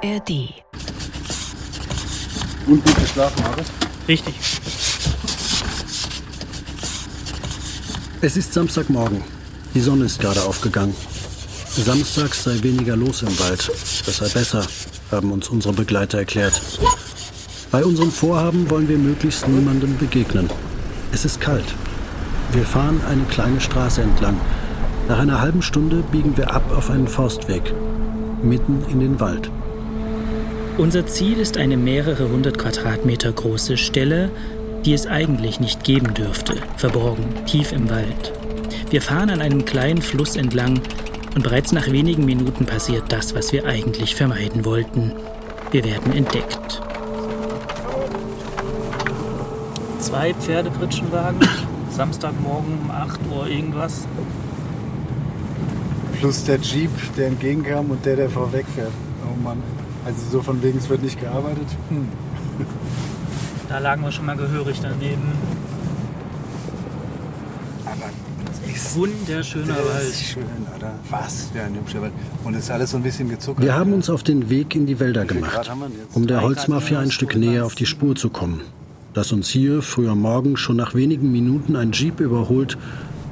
ARD. Und gut geschlafen, Markus? Richtig. Es ist Samstagmorgen. Die Sonne ist gerade aufgegangen. Samstags sei weniger los im Wald. Das sei besser, haben uns unsere Begleiter erklärt. Bei unserem Vorhaben wollen wir möglichst niemandem begegnen. Es ist kalt. Wir fahren eine kleine Straße entlang. Nach einer halben Stunde biegen wir ab auf einen Forstweg, mitten in den Wald. Unser Ziel ist eine mehrere hundert Quadratmeter große Stelle, die es eigentlich nicht geben dürfte, verborgen, tief im Wald. Wir fahren an einem kleinen Fluss entlang und bereits nach wenigen Minuten passiert das, was wir eigentlich vermeiden wollten. Wir werden entdeckt. Zwei Pferdepritschenwagen, Samstagmorgen um 8 Uhr irgendwas. Plus der Jeep, der entgegenkam und der, der vorwegfährt. Oh Mann. Also so von wegen, es wird nicht gearbeitet. Hm. Da lagen wir schon mal gehörig daneben. Aber das ist Wunderschöner das Wald. ist schön, oder? Was für ein hübscher Wald. Und es ist alles so ein bisschen gezuckert. Wir haben uns auf den Weg in die Wälder gemacht, um der Holzmafia ein Stück näher auf die Spur zu kommen. Dass uns hier früh am Morgen schon nach wenigen Minuten ein Jeep überholt,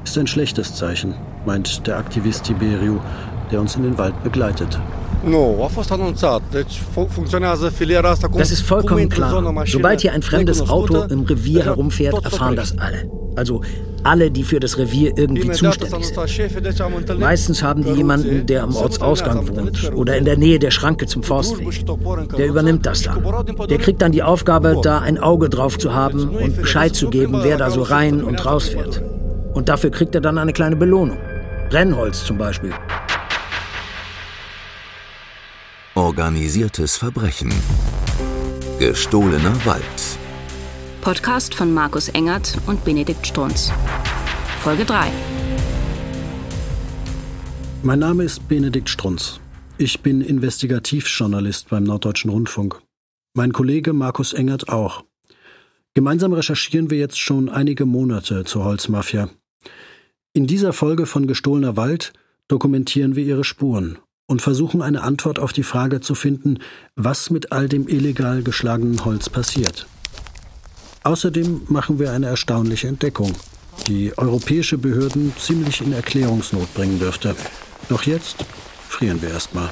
ist ein schlechtes Zeichen, meint der Aktivist Tiberio, der uns in den Wald begleitet. Das ist vollkommen klar. Sobald hier ein fremdes Auto im Revier herumfährt, erfahren das alle. Also alle, die für das Revier irgendwie zuständig sind. Meistens haben die jemanden, der am Ortsausgang wohnt oder in der Nähe der Schranke zum Forstweg. Der übernimmt das dann. Der kriegt dann die Aufgabe, da ein Auge drauf zu haben und Bescheid zu geben, wer da so rein und raus fährt. Und dafür kriegt er dann eine kleine Belohnung. Brennholz zum Beispiel. Organisiertes Verbrechen. Gestohlener Wald. Podcast von Markus Engert und Benedikt Strunz. Folge 3. Mein Name ist Benedikt Strunz. Ich bin Investigativjournalist beim Norddeutschen Rundfunk. Mein Kollege Markus Engert auch. Gemeinsam recherchieren wir jetzt schon einige Monate zur Holzmafia. In dieser Folge von Gestohlener Wald dokumentieren wir ihre Spuren und versuchen eine Antwort auf die Frage zu finden, was mit all dem illegal geschlagenen Holz passiert. Außerdem machen wir eine erstaunliche Entdeckung, die europäische Behörden ziemlich in Erklärungsnot bringen dürfte. Doch jetzt frieren wir erstmal.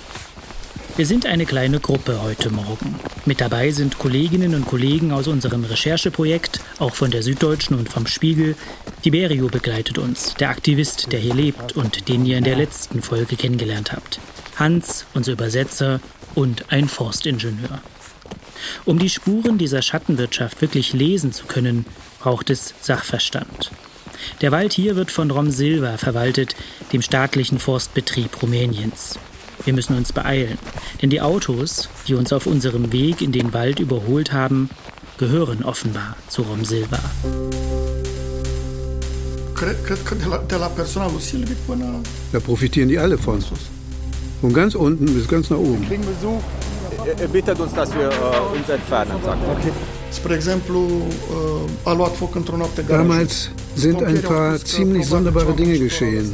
Wir sind eine kleine Gruppe heute Morgen. Mit dabei sind Kolleginnen und Kollegen aus unserem Rechercheprojekt, auch von der Süddeutschen und vom Spiegel. Tiberio begleitet uns, der Aktivist, der hier lebt und den ihr in der letzten Folge kennengelernt habt. Hans, unser Übersetzer und ein Forstingenieur. Um die Spuren dieser Schattenwirtschaft wirklich lesen zu können, braucht es Sachverstand. Der Wald hier wird von Rom Silva verwaltet, dem staatlichen Forstbetrieb Rumäniens. Wir müssen uns beeilen, denn die Autos, die uns auf unserem Weg in den Wald überholt haben, gehören offenbar zu Rom Silva. Da profitieren die alle von. Von ganz unten bis ganz nach oben. Besuch. Er bittet uns, dass wir äh, uns entfernen, sagt er. Okay. Garaj. Damals sind ein paar ziemlich sonderbare Dinge geschehen.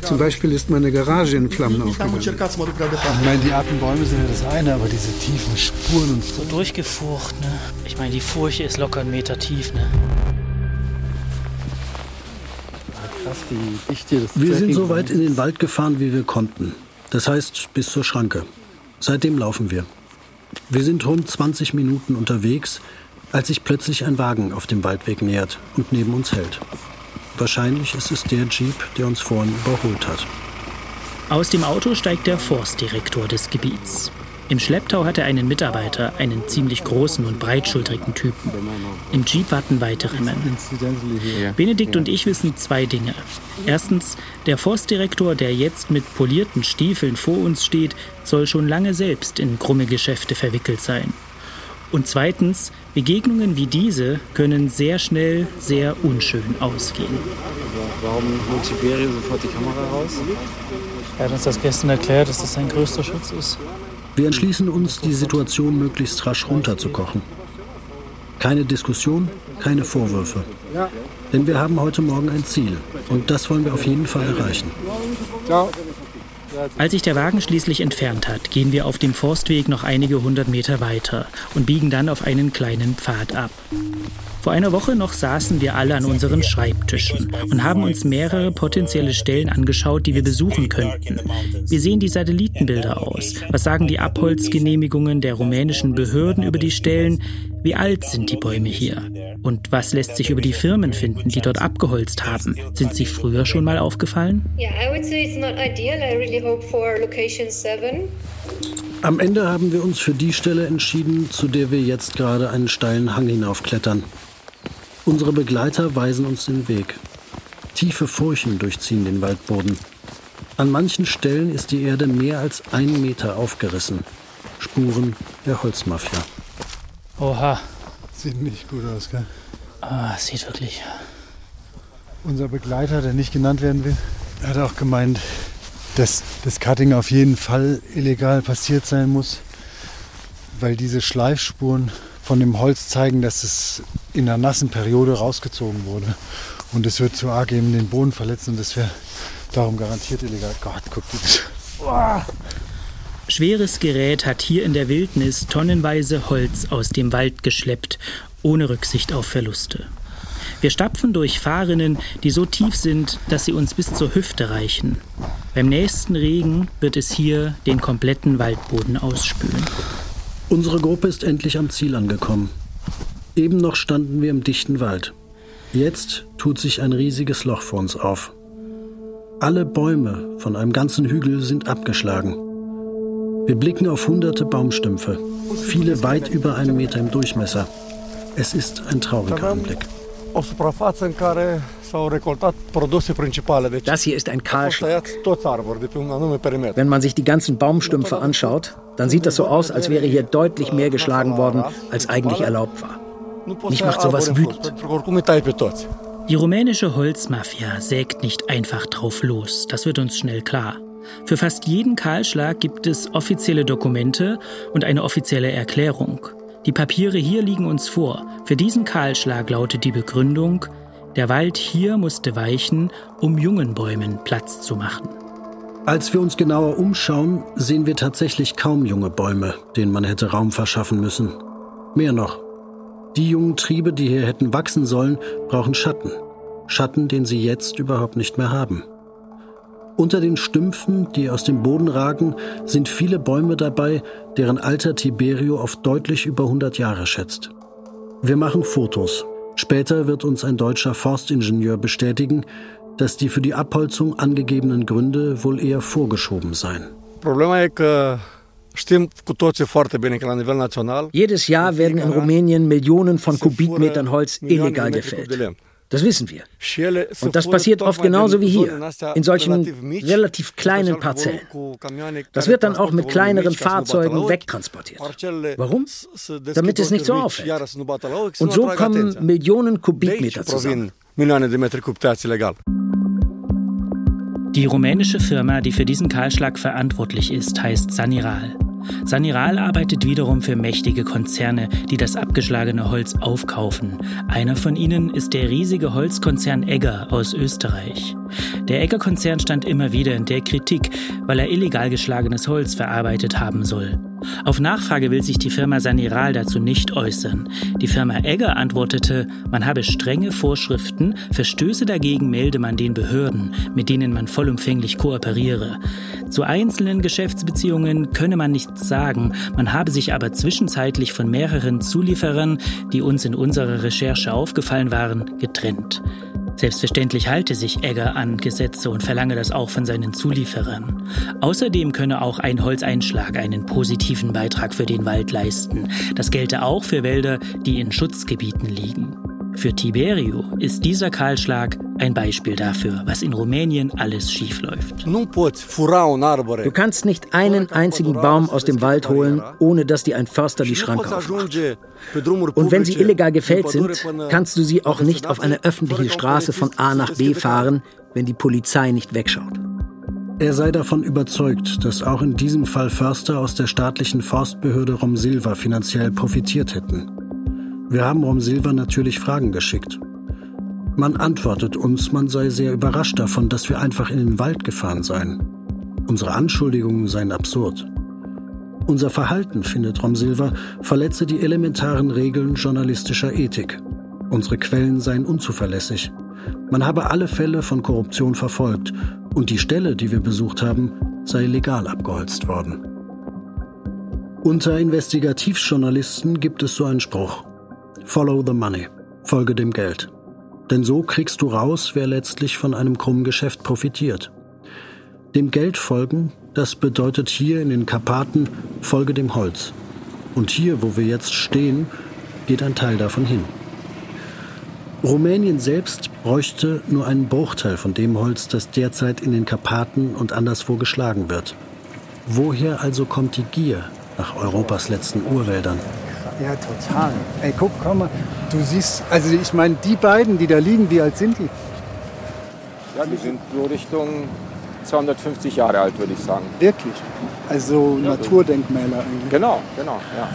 Zum Beispiel ist meine Garage in Flammen Am aufgegangen. Ich meine, die alten Bäume sind ja das eine, aber diese tiefen Spuren und So durchgefurcht, ne? Ich meine, die Furche ist locker einen Meter tief, ne? das Wir sind so weit in den Wald gefahren, wie wir konnten. Das heißt, bis zur Schranke. Seitdem laufen wir. Wir sind rund 20 Minuten unterwegs, als sich plötzlich ein Wagen auf dem Waldweg nähert und neben uns hält. Wahrscheinlich ist es der Jeep, der uns vorhin überholt hat. Aus dem Auto steigt der Forstdirektor des Gebiets. Im Schlepptau hat er einen Mitarbeiter, einen ziemlich großen und breitschultrigen Typen. Im Jeep warten weitere Männer. Benedikt und ich wissen zwei Dinge. Erstens, der Forstdirektor, der jetzt mit polierten Stiefeln vor uns steht, soll schon lange selbst in krumme Geschäfte verwickelt sein. Und zweitens, Begegnungen wie diese können sehr schnell sehr unschön ausgehen. Warum holt Tiberio sofort die Kamera raus? Er hat uns das gestern erklärt, dass das sein größter Schutz ist. Wir entschließen uns, die Situation möglichst rasch runterzukochen. Keine Diskussion, keine Vorwürfe. Denn wir haben heute Morgen ein Ziel. Und das wollen wir auf jeden Fall erreichen. Ciao. Als sich der Wagen schließlich entfernt hat, gehen wir auf dem Forstweg noch einige hundert Meter weiter und biegen dann auf einen kleinen Pfad ab. Vor einer Woche noch saßen wir alle an unseren Schreibtischen und haben uns mehrere potenzielle Stellen angeschaut, die wir besuchen könnten. Wie sehen die Satellitenbilder aus? Was sagen die Abholzgenehmigungen der rumänischen Behörden über die Stellen? Wie alt sind die Bäume hier? Und was lässt sich über die Firmen finden, die dort abgeholzt haben? Sind sie früher schon mal aufgefallen? Am Ende haben wir uns für die Stelle entschieden, zu der wir jetzt gerade einen steilen Hang hinaufklettern. Unsere Begleiter weisen uns den Weg. Tiefe Furchen durchziehen den Waldboden. An manchen Stellen ist die Erde mehr als ein Meter aufgerissen. Spuren der Holzmafia. Oha. Sieht nicht gut aus, gell? Ah, sieht wirklich. Unser Begleiter, der nicht genannt werden will, hat auch gemeint, dass das Cutting auf jeden Fall illegal passiert sein muss, weil diese Schleifspuren von dem Holz zeigen, dass es in einer nassen Periode rausgezogen wurde. Und es wird zu arg eben den Boden verletzen und das wäre darum garantiert illegal. Gott, guck das. Oh. Schweres Gerät hat hier in der Wildnis tonnenweise Holz aus dem Wald geschleppt, ohne Rücksicht auf Verluste. Wir stapfen durch Fahrrinnen, die so tief sind, dass sie uns bis zur Hüfte reichen. Beim nächsten Regen wird es hier den kompletten Waldboden ausspülen. Unsere Gruppe ist endlich am Ziel angekommen. Eben noch standen wir im dichten Wald. Jetzt tut sich ein riesiges Loch vor uns auf. Alle Bäume von einem ganzen Hügel sind abgeschlagen. Wir blicken auf hunderte Baumstümpfe, viele weit über einen Meter im Durchmesser. Es ist ein trauriger Anblick. Das hier ist ein Kahlschlag. Wenn man sich die ganzen Baumstümpfe anschaut, dann sieht das so aus, als wäre hier deutlich mehr geschlagen worden, als eigentlich erlaubt war. Mich macht sowas wütend. Die rumänische Holzmafia sägt nicht einfach drauf los, das wird uns schnell klar. Für fast jeden Kahlschlag gibt es offizielle Dokumente und eine offizielle Erklärung. Die Papiere hier liegen uns vor. Für diesen Kahlschlag lautet die Begründung, der Wald hier musste weichen, um jungen Bäumen Platz zu machen. Als wir uns genauer umschauen, sehen wir tatsächlich kaum junge Bäume, denen man hätte Raum verschaffen müssen. Mehr noch, die jungen Triebe, die hier hätten wachsen sollen, brauchen Schatten. Schatten, den sie jetzt überhaupt nicht mehr haben. Unter den Stümpfen, die aus dem Boden ragen, sind viele Bäume dabei, deren Alter Tiberio auf deutlich über 100 Jahre schätzt. Wir machen Fotos, Später wird uns ein deutscher Forstingenieur bestätigen, dass die für die Abholzung angegebenen Gründe wohl eher vorgeschoben seien. Jedes Jahr werden in Rumänien Millionen von Kubikmetern Holz illegal gefällt. Das wissen wir. Und das passiert oft genauso wie hier, in solchen relativ kleinen Parzellen. Das wird dann auch mit kleineren Fahrzeugen wegtransportiert. Warum? Damit es nicht so auffällt. Und so kommen Millionen Kubikmeter zusammen. Die rumänische Firma, die für diesen Kahlschlag verantwortlich ist, heißt Saniral. Saniral arbeitet wiederum für mächtige Konzerne, die das abgeschlagene Holz aufkaufen. Einer von ihnen ist der riesige Holzkonzern Egger aus Österreich. Der Egger-Konzern stand immer wieder in der Kritik, weil er illegal geschlagenes Holz verarbeitet haben soll. Auf Nachfrage will sich die Firma Saniral dazu nicht äußern. Die Firma Egger antwortete, man habe strenge Vorschriften, Verstöße dagegen melde man den Behörden, mit denen man vollumfänglich kooperiere. Zu einzelnen Geschäftsbeziehungen könne man nichts sagen, man habe sich aber zwischenzeitlich von mehreren Zulieferern, die uns in unserer Recherche aufgefallen waren, getrennt. Selbstverständlich halte sich Egger an Gesetze und verlange das auch von seinen Zulieferern. Außerdem könne auch ein Holzeinschlag einen positiven Beitrag für den Wald leisten. Das gelte auch für Wälder, die in Schutzgebieten liegen. Für Tiberio ist dieser Kahlschlag ein Beispiel dafür, was in Rumänien alles schiefläuft. Du kannst nicht einen einzigen Baum aus dem Wald holen, ohne dass dir ein Förster die Schranke aufmacht. Und wenn sie illegal gefällt sind, kannst du sie auch nicht auf eine öffentliche Straße von A nach B fahren, wenn die Polizei nicht wegschaut. Er sei davon überzeugt, dass auch in diesem Fall Förster aus der staatlichen Forstbehörde Romsilva finanziell profitiert hätten. Wir haben Rom Silva natürlich Fragen geschickt. Man antwortet uns, man sei sehr überrascht davon, dass wir einfach in den Wald gefahren seien. Unsere Anschuldigungen seien absurd. Unser Verhalten, findet Romsilva, verletze die elementaren Regeln journalistischer Ethik. Unsere Quellen seien unzuverlässig. Man habe alle Fälle von Korruption verfolgt und die Stelle, die wir besucht haben, sei legal abgeholzt worden. Unter Investigativjournalisten gibt es so einen Spruch. Follow the money. Folge dem Geld. Denn so kriegst du raus, wer letztlich von einem krummen Geschäft profitiert. Dem Geld folgen, das bedeutet hier in den Karpaten, folge dem Holz. Und hier, wo wir jetzt stehen, geht ein Teil davon hin. Rumänien selbst bräuchte nur einen Bruchteil von dem Holz, das derzeit in den Karpaten und anderswo geschlagen wird. Woher also kommt die Gier nach Europas letzten Urwäldern? Ja, total. Ey, guck, komm mal. Du siehst, also ich meine, die beiden, die da liegen, wie alt sind die? Ja, die sind so Richtung 250 Jahre alt, würde ich sagen. Wirklich? Also ja, Naturdenkmäler eigentlich. Genau, genau, ja.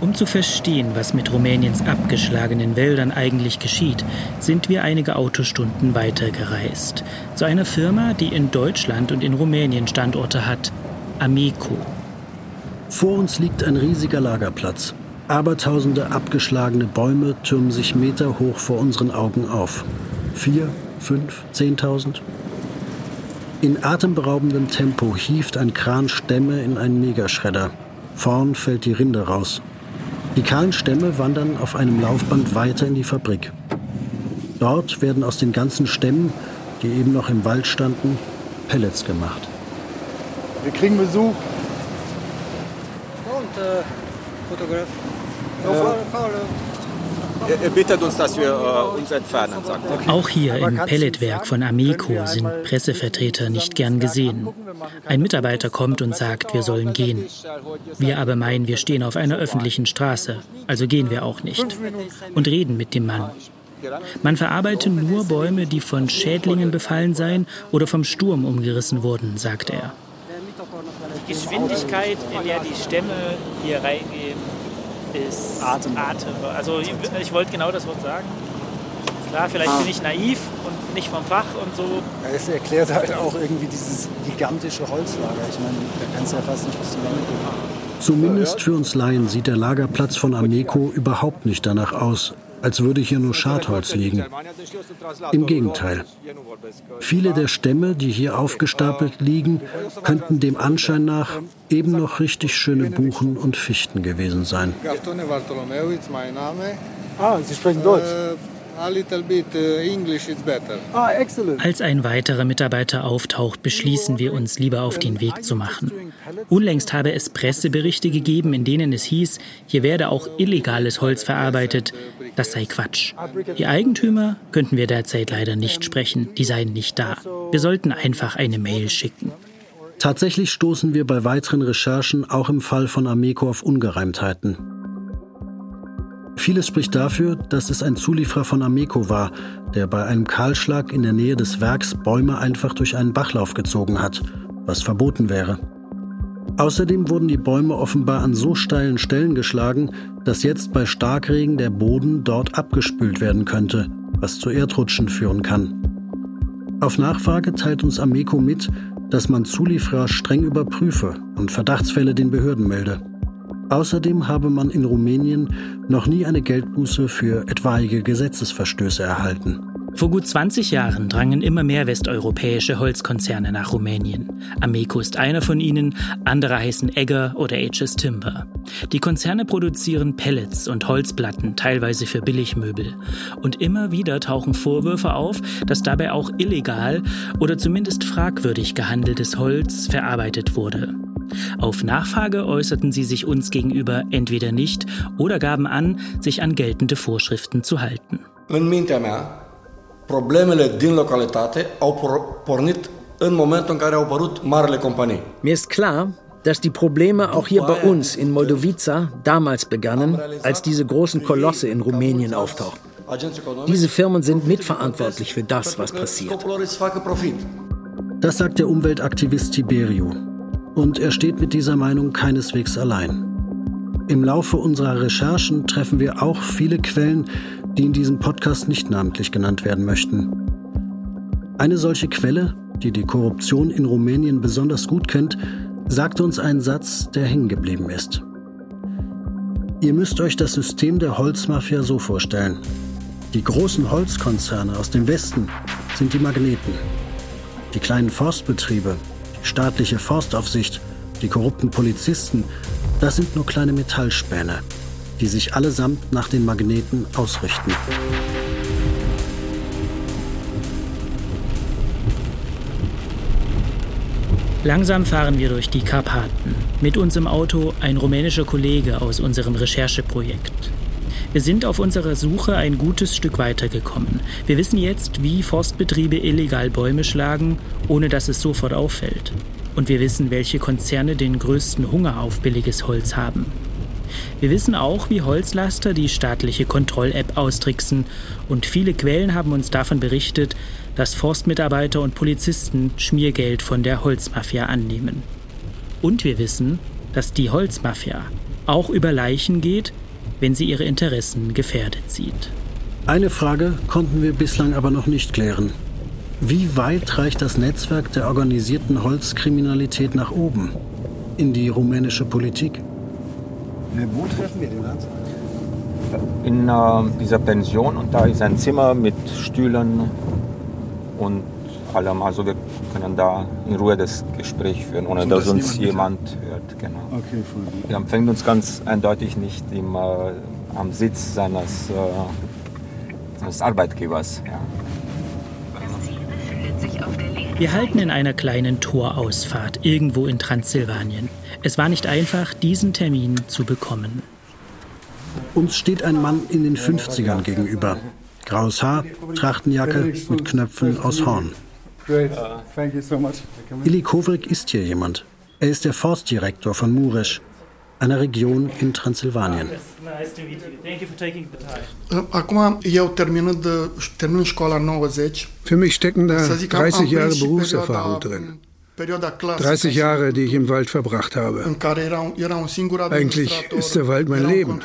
Um zu verstehen, was mit Rumäniens abgeschlagenen Wäldern eigentlich geschieht, sind wir einige Autostunden weitergereist. Zu einer Firma, die in Deutschland und in Rumänien Standorte hat, Ameco. Vor uns liegt ein riesiger Lagerplatz. Abertausende abgeschlagene Bäume türmen sich meterhoch vor unseren Augen auf. Vier, fünf, zehntausend? In atemberaubendem Tempo hieft ein Kran Stämme in einen Megaschredder. Vorn fällt die Rinde raus. Die kahlen Stämme wandern auf einem Laufband weiter in die Fabrik. Dort werden aus den ganzen Stämmen, die eben noch im Wald standen, Pellets gemacht. Wir kriegen Besuch. Äh, Fotograf. Er bittet uns, dass wir äh, uns entfernen, sagt er. Auch hier im Pelletwerk von Ameco sind Pressevertreter nicht gern gesehen. Ein Mitarbeiter kommt und sagt, wir sollen gehen. Wir aber meinen, wir stehen auf einer öffentlichen Straße, also gehen wir auch nicht. Und reden mit dem Mann. Man verarbeite nur Bäume, die von Schädlingen befallen seien oder vom Sturm umgerissen wurden, sagt er. Die Geschwindigkeit, in der die Stämme hier reingehen, ist Atem. Atem. Also ich, ich wollte genau das Wort sagen. Klar, vielleicht ah. bin ich naiv und nicht vom Fach und so. Es erklärt halt auch irgendwie dieses gigantische Holzlager. Ich meine, da kannst du ja fast nicht bis zum Ende gehen. Zumindest für uns Laien sieht der Lagerplatz von Ameco überhaupt nicht danach aus, als würde hier nur Schadholz liegen. Im Gegenteil. Viele der Stämme, die hier aufgestapelt liegen, könnten dem Anschein nach eben noch richtig schöne Buchen und Fichten gewesen sein. Ah, Sie sprechen Deutsch. Uh. Ah. Als ein weiterer Mitarbeiter auftaucht, beschließen wir uns lieber auf den Weg zu machen. Unlängst habe es Presseberichte gegeben, in denen es hieß, hier werde auch illegales Holz verarbeitet. Das sei Quatsch. Die Eigentümer könnten wir derzeit leider nicht sprechen, die seien nicht da. Wir sollten einfach eine Mail schicken. Tatsächlich stoßen wir bei weiteren Recherchen auch im Fall von Ameco auf Ungereimtheiten. Vieles spricht dafür, dass es ein Zulieferer von Ameco war, der bei einem Kahlschlag in der Nähe des Werks Bäume einfach durch einen Bachlauf gezogen hat, was verboten wäre. Außerdem wurden die Bäume offenbar an so steilen Stellen geschlagen, dass jetzt bei Starkregen der Boden dort abgespült werden könnte, was zu Erdrutschen führen kann. Auf Nachfrage teilt uns Ameco mit, dass man Zulieferer streng überprüfe und Verdachtsfälle den Behörden melde. Außerdem habe man in Rumänien noch nie eine Geldbuße für etwaige Gesetzesverstöße erhalten. Vor gut 20 Jahren drangen immer mehr westeuropäische Holzkonzerne nach Rumänien. Ameco ist einer von ihnen, andere heißen Egger oder HS Timber. Die Konzerne produzieren Pellets und Holzplatten, teilweise für Billigmöbel. Und immer wieder tauchen Vorwürfe auf, dass dabei auch illegal oder zumindest fragwürdig gehandeltes Holz verarbeitet wurde. Auf Nachfrage äußerten sie sich uns gegenüber entweder nicht oder gaben an, sich an geltende Vorschriften zu halten. În mintea mea, problemele din localitate au pornit în momentul în care au apărut marile companii. Mir ist klar, dass die Probleme auch hier bei uns in Moldovica damals begannen, als diese großen Kolosse in Rumänien auftauchten. Diese Firmen sind mitverantwortlich für das, was passiert. Das sagt der Umweltaktivist Tiberio. Und er steht mit dieser Meinung keineswegs allein. Im Laufe unserer Recherchen treffen wir auch viele Quellen, die in diesem Podcast nicht namentlich genannt werden möchten. Eine solche Quelle, die die Korruption in Rumänien besonders gut kennt, sagte uns einen Satz, der hängen geblieben ist. Ihr müsst euch das System der Holzmafia so vorstellen. Die großen Holzkonzerne aus dem Westen sind die Magneten. Die kleinen Forstbetriebe, staatliche Forstaufsicht, die korrupten Polizisten, das sind nur kleine Metallspäne, die sich allesamt nach den Magneten ausrichten. Langsam fahren wir durch die Karpaten. Mit uns im Auto ein rumänischer Kollege aus unserem Rechercheprojekt. Wir sind auf unserer Suche ein gutes Stück weitergekommen. Wir wissen jetzt, wie Forstbetriebe illegal Bäume schlagen, ohne dass es sofort auffällt. Und wir wissen, welche Konzerne den größten Hunger auf billiges Holz haben. Wir wissen auch, wie Holzlaster die staatliche Kontroll-App austricksen und viele Quellen haben uns davon berichtet, dass Forstmitarbeiter und Polizisten Schmiergeld von der Holzmafia annehmen. Und wir wissen, dass die Holzmafia auch über Leichen geht, wenn sie ihre Interessen gefährdet sieht. Eine Frage konnten wir bislang aber noch nicht klären. Wie weit reicht das Netzwerk der organisierten Holzkriminalität nach oben? In die rumänische Politik? Wo treffen wir den Hans? In äh, dieser Pension und da ist ein Zimmer mit Stühlen und allem. Also wir können da in Ruhe das Gespräch führen, ohne so, dass, dass, uns jemand, hört. Genau. Okay, voll gut. Er empfängt uns ganz eindeutig nicht im, äh, am Sitz seines, äh, seines Arbeitgebers. Ja. Wir halten in einer kleinen Torausfahrt irgendwo in Transsilvanien. Es war nicht einfach, diesen Termin zu bekommen. Uns steht ein Mann in den 50ern gegenüber. Graues Haar, Trachtenjacke mit Knöpfen aus Horn. Ili Kovrik ist hier jemand. Er ist der Forstdirektor von Muresch, einer Region in Transsilvanien. Für mich stecken da 30 Jahre Berufserfahrung drin. 30 Jahre, die ich im Wald verbracht habe. Eigentlich ist der Wald mein Leben.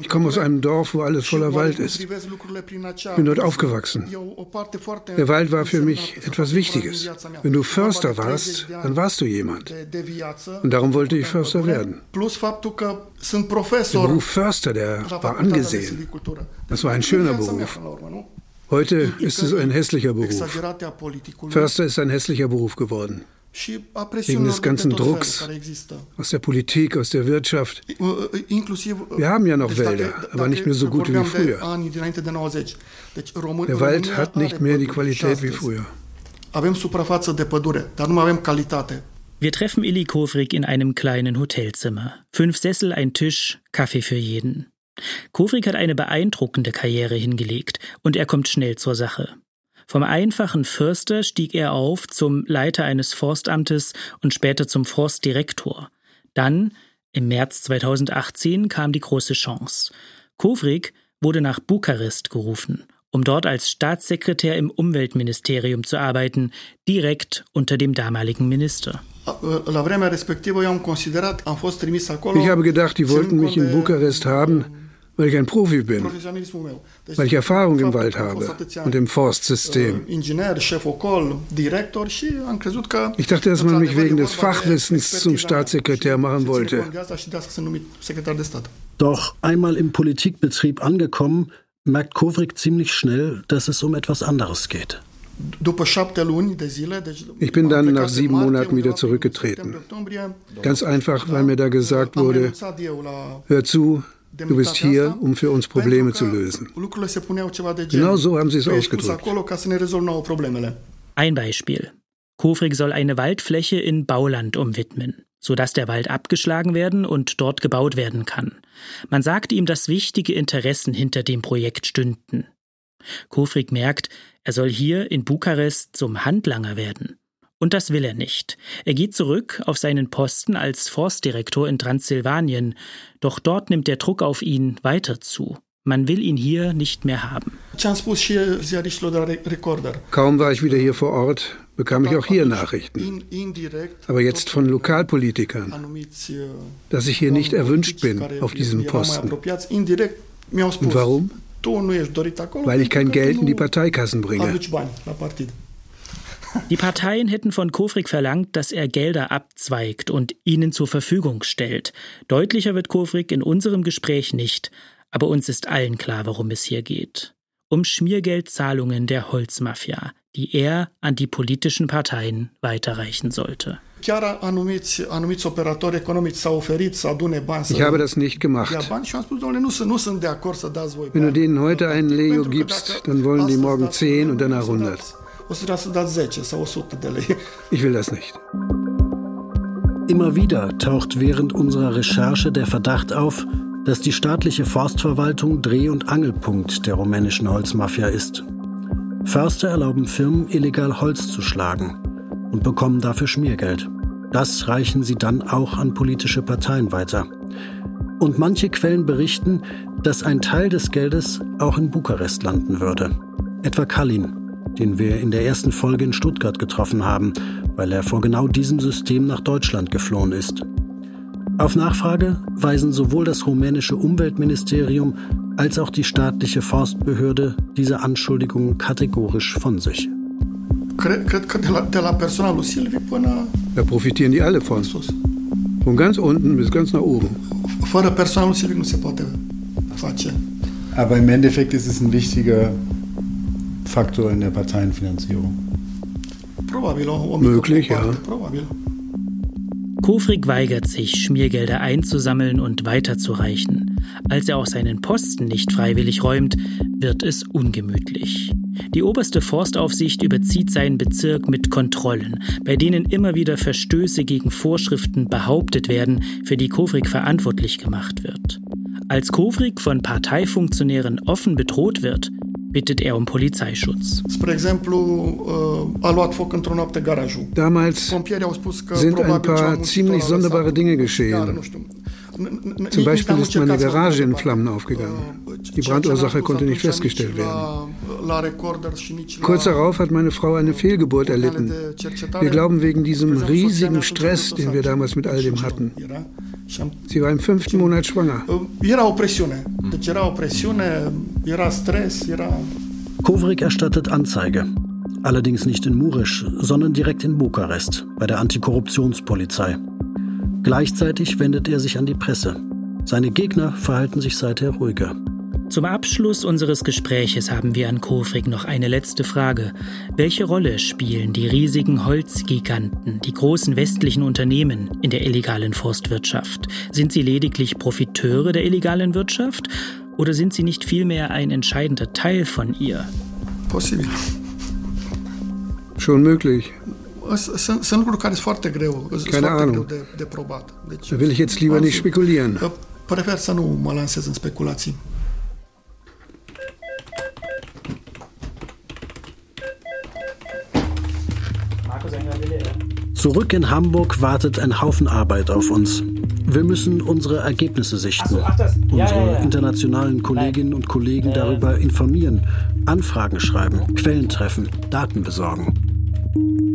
Ich komme aus einem Dorf, wo alles voller Wald ist. Ich bin dort aufgewachsen. Der Wald war für mich etwas Wichtiges. Wenn du Förster warst, dann warst du jemand. Und darum wollte ich Förster werden. Der Beruf Förster, der war angesehen. Das war ein schöner Beruf. Heute ist es ein hässlicher Beruf. Förster ist ein hässlicher Beruf geworden. Wegen des ganzen Drucks aus der Politik, aus der Wirtschaft. Wir haben ja noch Wälder, aber nicht mehr so gut wie früher. Der Wald hat nicht mehr die Qualität wie früher. Wir treffen Illy Kovrik in einem kleinen Hotelzimmer. Fünf Sessel, ein Tisch, Kaffee für jeden. Kovrik hat eine beeindruckende Karriere hingelegt und er kommt schnell zur Sache. Vom einfachen Förster stieg er auf zum Leiter eines Forstamtes und später zum Forstdirektor. Dann, im März 2018, kam die große Chance. Kovrik wurde nach Bukarest gerufen, um dort als Staatssekretär im Umweltministerium zu arbeiten, direkt unter dem damaligen Minister. Ich habe gedacht, die wollten mich in Bukarest haben, weil ich ein Profi bin, weil ich Erfahrung im Wald habe und im Forstsystem. Ich dachte, dass man mich wegen des Fachwissens zum Staatssekretär machen wollte. Doch einmal im Politikbetrieb angekommen, merkt Kovrik ziemlich schnell, dass es um etwas anderes geht. Ich bin dann nach sieben Monaten wieder zurückgetreten. Ganz einfach, weil mir da gesagt wurde, hör zu, Du bist hier, um für uns Probleme zu lösen. Genau so haben sie es ausgedrückt. Ein Beispiel. Kofrig soll eine Waldfläche in Bauland umwidmen, sodass der Wald abgeschlagen werden und dort gebaut werden kann. Man sagt ihm, dass wichtige Interessen hinter dem Projekt stünden. Kofrig merkt, er soll hier in Bukarest zum Handlanger werden. Und das will er nicht. Er geht zurück auf seinen Posten als Forstdirektor in Transsilvanien, doch dort nimmt der Druck auf ihn weiter zu. Man will ihn hier nicht mehr haben. Kaum war ich wieder hier vor Ort, bekam ich auch hier Nachrichten. Aber jetzt von Lokalpolitikern, dass ich hier nicht erwünscht bin auf diesem Posten. Und warum? Weil ich kein Geld in die Parteikassen bringe. Die Parteien hätten von Kofrig verlangt, dass er Gelder abzweigt und ihnen zur Verfügung stellt. Deutlicher wird Kofrig in unserem Gespräch nicht, aber uns ist allen klar, worum es hier geht. Um Schmiergeldzahlungen der Holzmafia, die er an die politischen Parteien weiterreichen sollte. Ich habe das nicht gemacht. Wenn du denen heute einen Leo gibst, dann wollen die morgen 10 und danach 100. Ich will das nicht. Immer wieder taucht während unserer Recherche der Verdacht auf, dass die staatliche Forstverwaltung Dreh- und Angelpunkt der rumänischen Holzmafia ist. Förster erlauben Firmen, illegal Holz zu schlagen und bekommen dafür Schmiergeld. Das reichen sie dann auch an politische Parteien weiter. Und manche Quellen berichten, dass ein Teil des Geldes auch in Bukarest landen würde. Etwa Kalin, den wir in der ersten Folge in Stuttgart getroffen haben, weil er vor genau diesem System nach Deutschland geflohen ist. Auf Nachfrage weisen sowohl das rumänische Umweltministerium als auch die staatliche Forstbehörde diese Anschuldigungen kategorisch von sich. Da profitieren die alle von. Von ganz unten bis ganz nach oben. Aber im Endeffekt ist es ein wichtiger Faktor in der Parteienfinanzierung. Möglich, ja. Kofrig weigert sich, Schmiergelder einzusammeln und weiterzureichen. Als er auch seinen Posten nicht freiwillig räumt, wird es ungemütlich. Die oberste Forstaufsicht überzieht seinen Bezirk mit Kontrollen, bei denen immer wieder Verstöße gegen Vorschriften behauptet werden, für die Kofrig verantwortlich gemacht wird. Als Kofrig von Parteifunktionären offen bedroht wird, bittet er um Polizeischutz. Damals sind ein paar ziemlich sonderbare Dinge geschehen. Zum Beispiel ist meine Garage in Flammen aufgegangen. Die Brandursache konnte nicht festgestellt werden. Kurz darauf hat meine Frau eine Fehlgeburt erlitten. Wir glauben wegen diesem riesigen Stress, den wir damals mit all dem hatten. Sie war im fünften Monat schwanger. Kovrik erstattet Anzeige. Allerdings nicht in Muresch, sondern direkt in Bukarest, bei der Antikorruptionspolizei. Gleichzeitig wendet er sich an die Presse. Seine Gegner verhalten sich seither ruhiger. Zum Abschluss unseres Gespräches haben wir an Kofrig noch eine letzte Frage. Welche Rolle spielen die riesigen Holzgiganten, die großen westlichen Unternehmen in der illegalen Forstwirtschaft? Sind sie lediglich Profiteure der illegalen Wirtschaft oder sind sie nicht vielmehr ein entscheidender Teil von ihr? Possibil. Schon möglich. Keine Ahnung. Da will ich jetzt lieber nicht spekulieren. Prefer să nu mă lansez în speculații. Zurück in Hamburg wartet ein Haufen Arbeit auf uns. Wir müssen unsere Ergebnisse sichten, so, ach, unsere ja, ja, ja. internationalen Kolleginnen und Kollegen darüber informieren, Anfragen schreiben, Quellen treffen, Daten besorgen.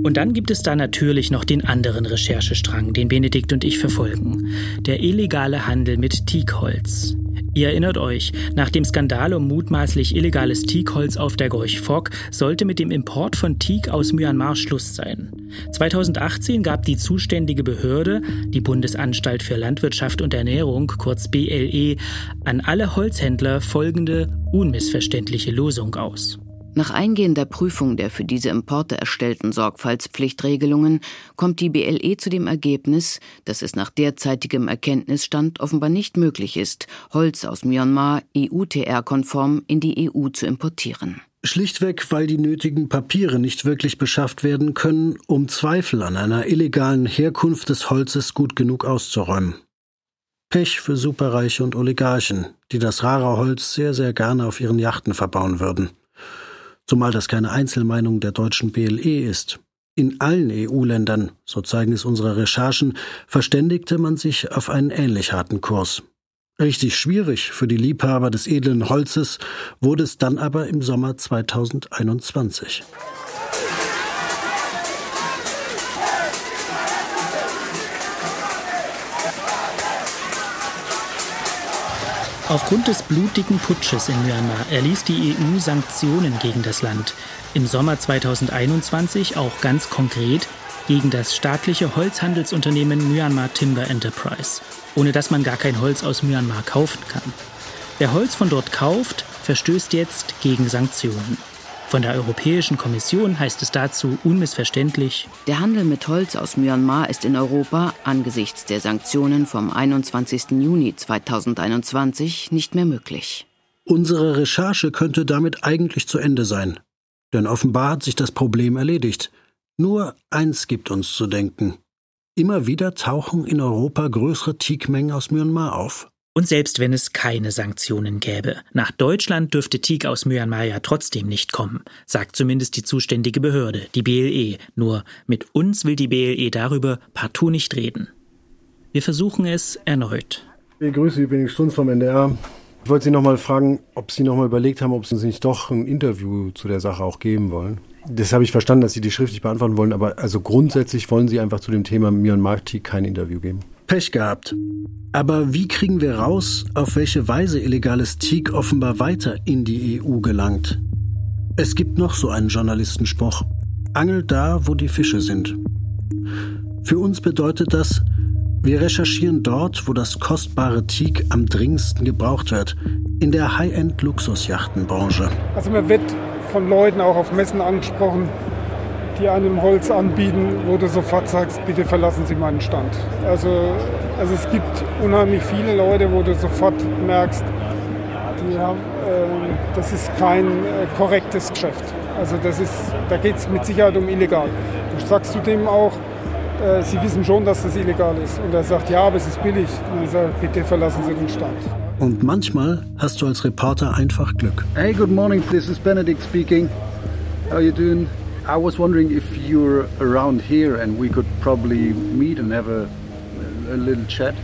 Und dann gibt es da natürlich noch den anderen Recherchestrang, den Benedikt und ich verfolgen. Der illegale Handel mit Teakholz. Ihr erinnert euch, nach dem Skandal um mutmaßlich illegales Teakholz auf der Gorch Fock sollte mit dem Import von Teak aus Myanmar Schluss sein. 2018 gab die zuständige Behörde, die Bundesanstalt für Landwirtschaft und Ernährung, kurz BLE, an alle Holzhändler folgende unmissverständliche Losung aus. Nach eingehender Prüfung der für diese Importe erstellten Sorgfaltspflichtregelungen kommt die BLE zu dem Ergebnis, dass es nach derzeitigem Erkenntnisstand offenbar nicht möglich ist, Holz aus Myanmar EUTR-konform in die EU zu importieren. Schlichtweg, weil die nötigen Papiere nicht wirklich beschafft werden können, um Zweifel an einer illegalen Herkunft des Holzes gut genug auszuräumen. Pech für Superreiche und Oligarchen, die das rare Holz sehr, sehr gerne auf ihren Yachten verbauen würden zumal das keine Einzelmeinung der deutschen BLE ist. In allen EU-Ländern, so zeigen es unsere Recherchen, verständigte man sich auf einen ähnlich harten Kurs. Richtig schwierig für die Liebhaber des edlen Holzes wurde es dann aber im Sommer 2021. Aufgrund des blutigen Putsches in Myanmar erließ die EU Sanktionen gegen das Land. Im Sommer 2021 auch ganz konkret gegen das staatliche Holzhandelsunternehmen Myanmar Timber Enterprise, ohne dass man gar kein Holz aus Myanmar kaufen kann. Wer Holz von dort kauft, verstößt jetzt gegen Sanktionen. Von der Europäischen Kommission heißt es dazu unmissverständlich, der Handel mit Holz aus Myanmar ist in Europa angesichts der Sanktionen vom 21. Juni 2021 nicht mehr möglich. Unsere Recherche könnte damit eigentlich zu Ende sein. Denn offenbar hat sich das Problem erledigt. Nur eins gibt uns zu denken. Immer wieder tauchen in Europa größere Teakmengen aus Myanmar auf. Und selbst wenn es keine Sanktionen gäbe, nach Deutschland dürfte Teak aus Myanmar ja trotzdem nicht kommen, sagt zumindest die zuständige Behörde, die BLE. Nur mit uns will die BLE darüber partout nicht reden. Wir versuchen es erneut. Ich grüße Benedikt Strunz vom NDR. Ich wollte Sie noch mal fragen, ob Sie noch mal überlegt haben, ob Sie uns nicht doch ein Interview zu der Sache auch geben wollen. Das habe ich verstanden, dass Sie die schriftlich beantworten wollen, aber also grundsätzlich wollen Sie einfach zu dem Thema Myanmar Teak kein Interview geben. Pech gehabt. Aber wie kriegen wir raus, auf welche Weise illegales Teak offenbar weiter in die EU gelangt? Es gibt noch so einen Journalistenspruch. Angel da, wo die Fische sind. Für uns bedeutet das, wir recherchieren dort, wo das kostbare Teak am dringendsten gebraucht wird, in der High-End-Luxusjachtenbranche. Also man wird von Leuten auch auf Messen angesprochen, die einem Holz anbieten, wo du sofort sagst, bitte verlassen Sie meinen Stand. Also, also es gibt unheimlich viele Leute, wo du sofort merkst, die haben, äh, das ist kein äh, korrektes Geschäft. Also das ist, da geht es mit Sicherheit um illegal. Du sagst zu dem auch, äh, Sie wissen schon, dass das illegal ist. Und er sagt, ja, aber es ist billig. Und er sagt, bitte verlassen Sie den Stand. Und manchmal hast du als Reporter einfach Glück. Hey, good morning. This is Benedict speaking. How are you doing? I was wondering if you're around here and we could probably meet and have a, a little chat.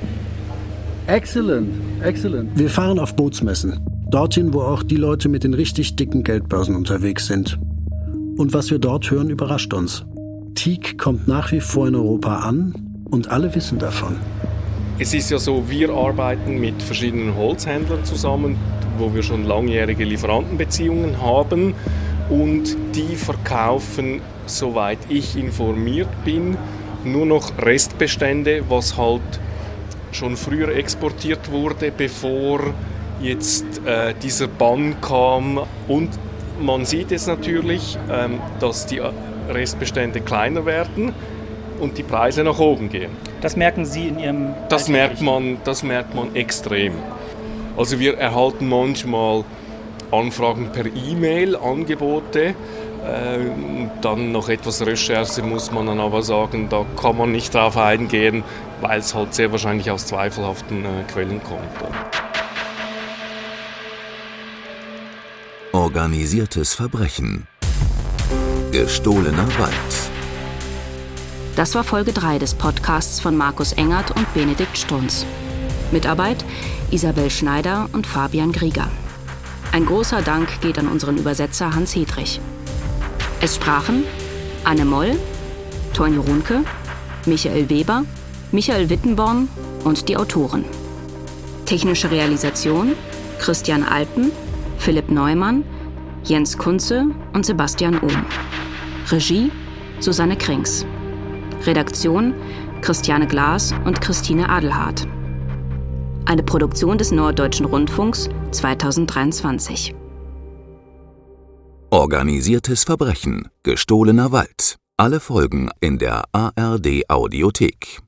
Excellent, excellent. Wir fahren auf Bootsmessen. Dorthin, wo auch die Leute mit den richtig dicken Geldbörsen unterwegs sind. Und was wir dort hören, überrascht uns. Teak kommt nach wie vor in Europa an und alle wissen davon. Es ist ja so, wir arbeiten mit verschiedenen Holzhändlern zusammen, wo wir schon langjährige Lieferantenbeziehungen haben und die verkaufen, soweit ich informiert bin, nur noch Restbestände, was halt schon früher exportiert wurde, bevor jetzt äh, dieser Bann kam. Und man sieht es natürlich, ähm, dass die Restbestände kleiner werden und die Preise nach oben gehen. Das merken Sie in Ihrem. Das merkt man, das merkt man extrem. Also wir erhalten manchmal Anfragen per E-Mail, Angebote. Äh, dann noch etwas Recherche muss man dann aber sagen, da kann man nicht drauf eingehen, weil es halt sehr wahrscheinlich aus zweifelhaften äh, Quellen kommt. Organisiertes Verbrechen. Gestohlener Wald. Das war Folge 3 des Podcasts von Markus Engert und Benedikt Strunz. Mitarbeit Isabel Schneider und Fabian Grieger. Ein großer Dank geht an unseren Übersetzer Hans Hedrich. Es sprachen Anne Moll, Tonje Runke, Michael Weber, Michael Wittenborn und die Autoren. Technische Realisation Christian Alpen, Philipp Neumann, Jens Kunze und Sebastian Ohm. Regie Susanne Krings. Redaktion Christiane Glas und Christine Adelhardt. Eine Produktion des Norddeutschen Rundfunks 2023. Organisiertes Verbrechen. Gestohlener Wald. Alle Folgen in der ARD Audiothek.